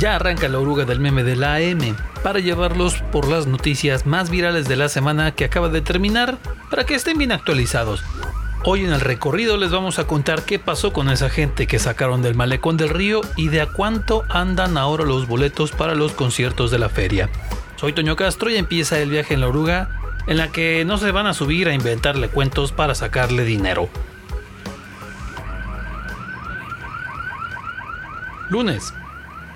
Ya arranca la oruga del meme de la AM para llevarlos por las noticias más virales de la semana que acaba de terminar para que estén bien actualizados. Hoy en el recorrido les vamos a contar qué pasó con esa gente que sacaron del malecón del río y de a cuánto andan ahora los boletos para los conciertos de la feria. Soy Toño Castro y empieza el viaje en la oruga en la que no se van a subir a inventarle cuentos para sacarle dinero. Lunes.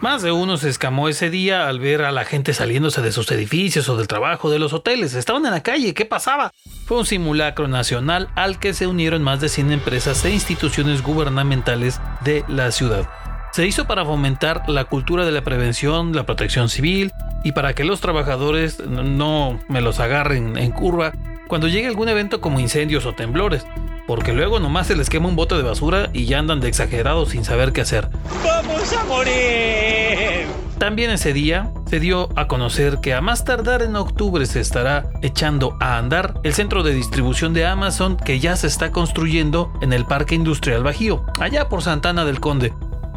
Más de uno se escamó ese día al ver a la gente saliéndose de sus edificios o del trabajo de los hoteles. Estaban en la calle, ¿qué pasaba? Fue un simulacro nacional al que se unieron más de 100 empresas e instituciones gubernamentales de la ciudad. Se hizo para fomentar la cultura de la prevención, la protección civil y para que los trabajadores no me los agarren en curva cuando llegue algún evento como incendios o temblores porque luego nomás se les quema un bote de basura y ya andan de exagerados sin saber qué hacer. ¡Vamos a morir! También ese día se dio a conocer que a más tardar en octubre se estará echando a andar el centro de distribución de Amazon que ya se está construyendo en el Parque Industrial Bajío, allá por Santana del Conde.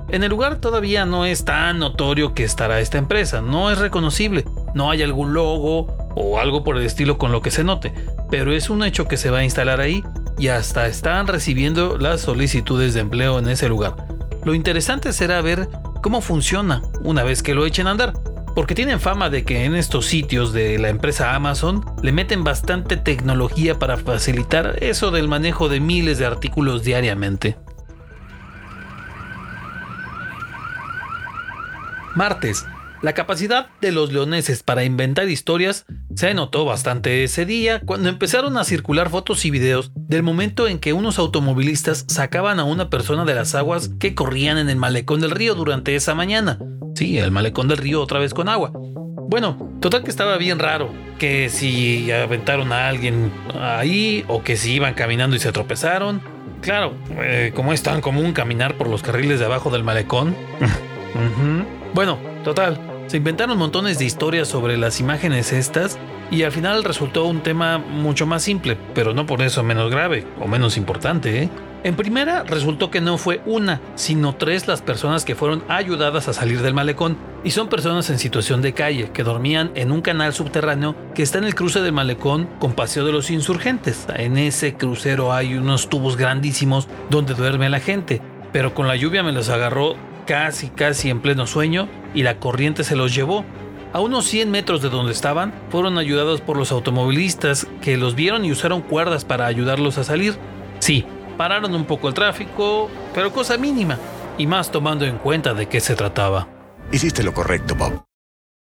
En el lugar todavía no es tan notorio que estará esta empresa, no es reconocible, no hay algún logo o algo por el estilo con lo que se note, pero es un hecho que se va a instalar ahí y hasta están recibiendo las solicitudes de empleo en ese lugar. Lo interesante será ver cómo funciona una vez que lo echen a andar, porque tienen fama de que en estos sitios de la empresa Amazon le meten bastante tecnología para facilitar eso del manejo de miles de artículos diariamente. Martes, la capacidad de los leoneses para inventar historias se notó bastante ese día cuando empezaron a circular fotos y videos del momento en que unos automovilistas sacaban a una persona de las aguas que corrían en el malecón del río durante esa mañana. Sí, el malecón del río otra vez con agua. Bueno, total que estaba bien raro, que si aventaron a alguien ahí o que si iban caminando y se tropezaron. Claro, eh, como es tan común caminar por los carriles de abajo del malecón. Bueno, total, se inventaron montones de historias sobre las imágenes estas y al final resultó un tema mucho más simple, pero no por eso menos grave o menos importante. ¿eh? En primera, resultó que no fue una, sino tres las personas que fueron ayudadas a salir del malecón, y son personas en situación de calle, que dormían en un canal subterráneo que está en el cruce del malecón con Paseo de los Insurgentes. En ese crucero hay unos tubos grandísimos donde duerme la gente, pero con la lluvia me los agarró casi casi en pleno sueño y la corriente se los llevó. A unos 100 metros de donde estaban, fueron ayudados por los automovilistas que los vieron y usaron cuerdas para ayudarlos a salir. Sí, pararon un poco el tráfico, pero cosa mínima, y más tomando en cuenta de qué se trataba. Hiciste lo correcto, Bob.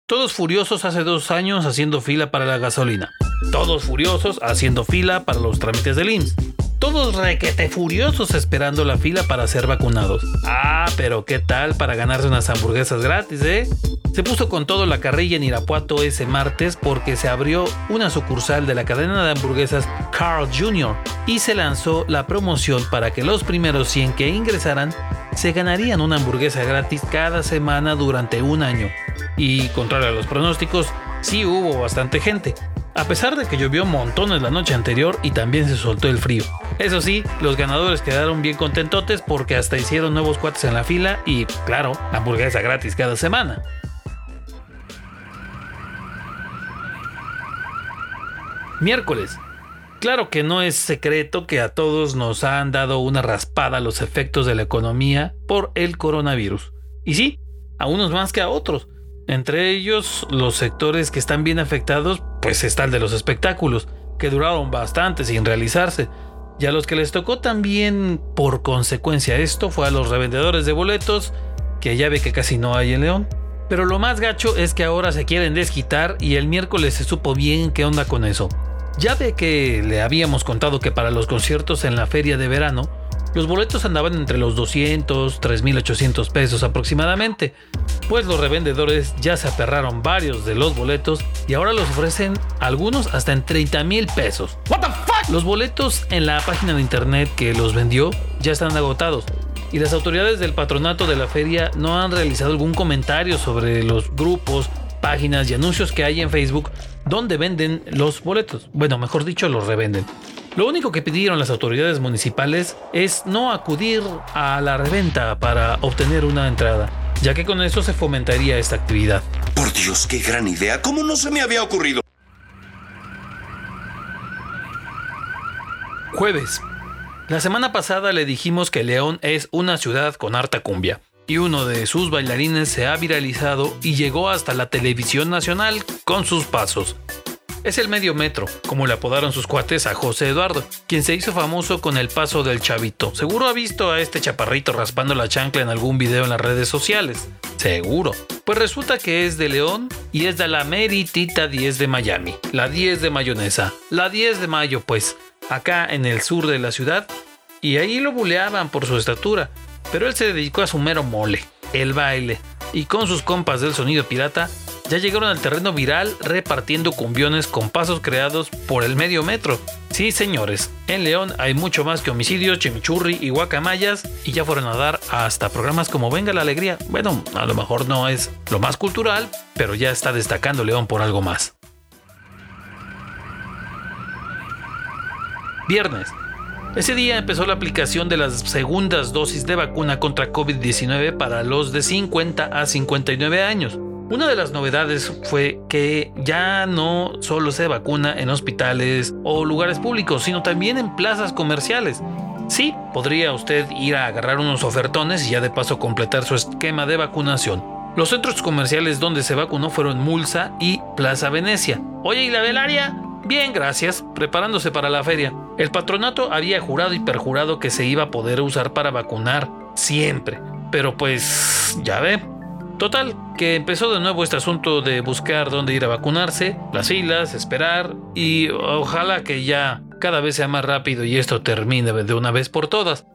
Todos furiosos hace dos años haciendo fila para la gasolina. Todos furiosos haciendo fila para los trámites del IMSS todos requete furiosos esperando la fila para ser vacunados. Ah, pero ¿qué tal para ganarse unas hamburguesas gratis, eh? Se puso con todo la carrilla en Irapuato ese martes porque se abrió una sucursal de la cadena de hamburguesas Carl Jr. y se lanzó la promoción para que los primeros 100 que ingresaran se ganarían una hamburguesa gratis cada semana durante un año. Y contrario a los pronósticos, sí hubo bastante gente a pesar de que llovió montones la noche anterior y también se soltó el frío. Eso sí, los ganadores quedaron bien contentotes porque hasta hicieron nuevos cuates en la fila y, claro, hamburguesa gratis cada semana. Miércoles. Claro que no es secreto que a todos nos han dado una raspada los efectos de la economía por el coronavirus. Y sí, a unos más que a otros. Entre ellos, los sectores que están bien afectados, pues está el de los espectáculos, que duraron bastante sin realizarse. Y a los que les tocó también, por consecuencia, esto fue a los revendedores de boletos, que ya ve que casi no hay en León. Pero lo más gacho es que ahora se quieren desquitar y el miércoles se supo bien qué onda con eso. Ya ve que le habíamos contado que para los conciertos en la feria de verano, los boletos andaban entre los 200, 3.800 pesos aproximadamente, pues los revendedores ya se aperraron varios de los boletos y ahora los ofrecen algunos hasta en 30 mil pesos. Los boletos en la página de internet que los vendió ya están agotados y las autoridades del patronato de la feria no han realizado algún comentario sobre los grupos, páginas y anuncios que hay en Facebook donde venden los boletos. Bueno, mejor dicho, los revenden. Lo único que pidieron las autoridades municipales es no acudir a la reventa para obtener una entrada. ya que con eso se fomentaría esta actividad. Por Dios, qué gran idea. ¿Cómo no se me había ocurrido? Jueves. La semana pasada le dijimos que León es una ciudad con harta cumbia, y uno de sus bailarines se ha viralizado y llegó hasta la televisión nacional con sus pasos. Es el medio metro, como le apodaron sus cuates a José Eduardo, quien se hizo famoso con el paso del chavito. Seguro ha visto a este chaparrito raspando la chancla en algún video en las redes sociales. Seguro. Pues resulta que es de León y es de la meritita 10 de Miami. La 10 de mayonesa. La 10 de mayo, pues. Acá en el sur de la ciudad. Y ahí lo buleaban por su estatura. Pero él se dedicó a su mero mole, el baile. Y con sus compas del sonido pirata ya llegaron al terreno viral repartiendo cumbiones con pasos creados por el medio metro. Sí, señores, en León hay mucho más que homicidios, chimichurri y guacamayas y ya fueron a dar hasta programas como Venga la Alegría. Bueno, a lo mejor no es lo más cultural, pero ya está destacando León por algo más. Viernes. Ese día empezó la aplicación de las segundas dosis de vacuna contra COVID-19 para los de 50 a 59 años. Una de las novedades fue que ya no solo se vacuna en hospitales o lugares públicos, sino también en plazas comerciales. Sí, podría usted ir a agarrar unos ofertones y ya de paso completar su esquema de vacunación. Los centros comerciales donde se vacunó fueron Mulsa y Plaza Venecia. Oye, ¿y la velaria? Bien, gracias, preparándose para la feria. El patronato había jurado y perjurado que se iba a poder usar para vacunar siempre. Pero pues, ya ve, Total, que empezó de nuevo este asunto de buscar dónde ir a vacunarse, las filas, esperar y ojalá que ya cada vez sea más rápido y esto termine de una vez por todas.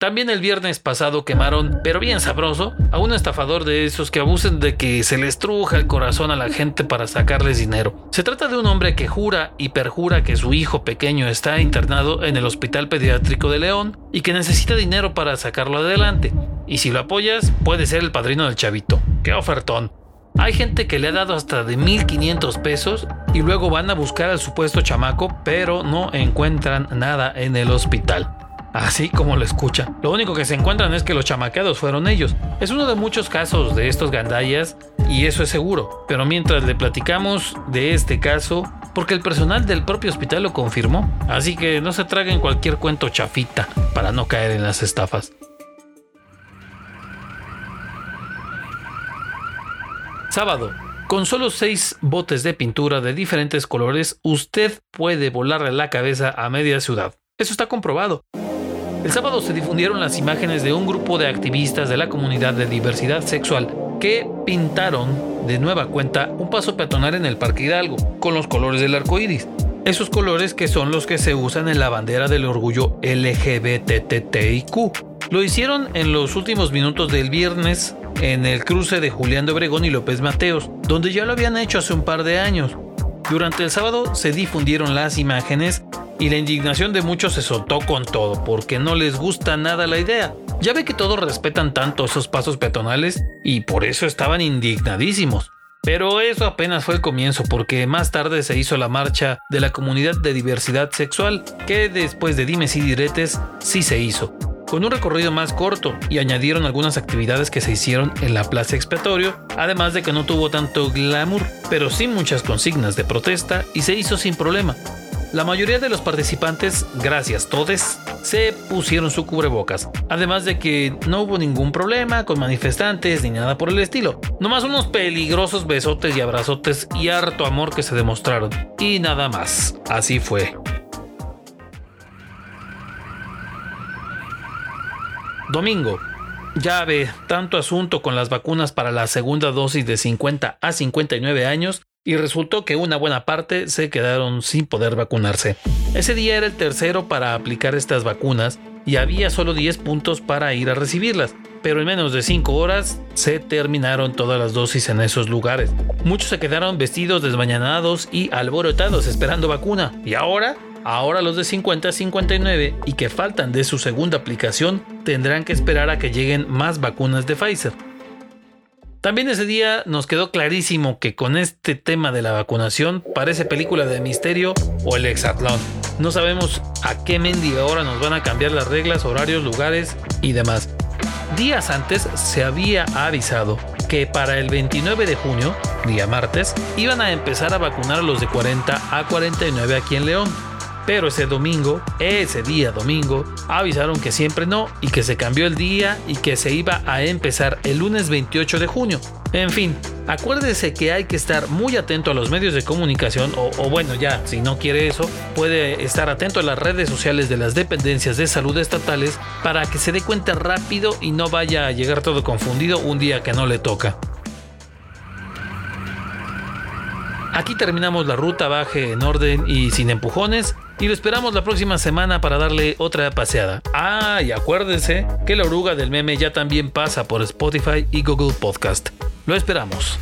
También el viernes pasado quemaron, pero bien sabroso, a un estafador de esos que abusen de que se les truja el corazón a la gente para sacarles dinero. Se trata de un hombre que jura y perjura que su hijo pequeño está internado en el Hospital Pediátrico de León y que necesita dinero para sacarlo adelante. Y si lo apoyas, puede ser el padrino del chavito. ¡Qué ofertón! Hay gente que le ha dado hasta de 1500 pesos y luego van a buscar al supuesto chamaco, pero no encuentran nada en el hospital. Así como lo escucha. Lo único que se encuentran es que los chamaqueados fueron ellos. Es uno de muchos casos de estos gandallas y eso es seguro. Pero mientras le platicamos de este caso, porque el personal del propio hospital lo confirmó. Así que no se traguen cualquier cuento chafita para no caer en las estafas. Sábado. Con solo 6 botes de pintura de diferentes colores, usted puede volarle la cabeza a media ciudad. Eso está comprobado. El sábado se difundieron las imágenes de un grupo de activistas de la comunidad de diversidad sexual que pintaron de nueva cuenta un paso peatonal en el Parque Hidalgo con los colores del arco iris. Esos colores que son los que se usan en la bandera del orgullo LGBTTIQ. Lo hicieron en los últimos minutos del viernes en el cruce de Julián de Obregón y López Mateos, donde ya lo habían hecho hace un par de años. Durante el sábado se difundieron las imágenes y la indignación de muchos se soltó con todo porque no les gusta nada la idea. Ya ve que todos respetan tanto esos pasos peatonales y por eso estaban indignadísimos. Pero eso apenas fue el comienzo porque más tarde se hizo la marcha de la comunidad de diversidad sexual que después de dimes y diretes sí se hizo con un recorrido más corto y añadieron algunas actividades que se hicieron en la plaza expiatorio, además de que no tuvo tanto glamour, pero sí muchas consignas de protesta y se hizo sin problema. La mayoría de los participantes, gracias todes, se pusieron su cubrebocas. Además de que no hubo ningún problema con manifestantes ni nada por el estilo. Nomás unos peligrosos besotes y abrazotes y harto amor que se demostraron. Y nada más. Así fue. Domingo. Ya ve, tanto asunto con las vacunas para la segunda dosis de 50 a 59 años y resultó que una buena parte se quedaron sin poder vacunarse. Ese día era el tercero para aplicar estas vacunas y había solo 10 puntos para ir a recibirlas, pero en menos de 5 horas se terminaron todas las dosis en esos lugares. Muchos se quedaron vestidos desmañanados y alborotados esperando vacuna y ahora Ahora los de 50 a 59 y que faltan de su segunda aplicación tendrán que esperar a que lleguen más vacunas de Pfizer. También ese día nos quedó clarísimo que con este tema de la vacunación parece película de misterio o el exatlón. No sabemos a qué mendiga hora nos van a cambiar las reglas, horarios, lugares y demás. días antes se había avisado que para el 29 de junio, día martes, iban a empezar a vacunar a los de 40 a 49 aquí en León. Pero ese domingo, ese día domingo, avisaron que siempre no y que se cambió el día y que se iba a empezar el lunes 28 de junio. En fin, acuérdese que hay que estar muy atento a los medios de comunicación o, bueno ya, si no quiere eso, puede estar atento a las redes sociales de las dependencias de salud estatales para que se dé cuenta rápido y no vaya a llegar todo confundido un día que no le toca. Aquí terminamos la ruta, baje en orden y sin empujones. Y lo esperamos la próxima semana para darle otra paseada. Ah, y acuérdense que la oruga del meme ya también pasa por Spotify y Google Podcast. Lo esperamos.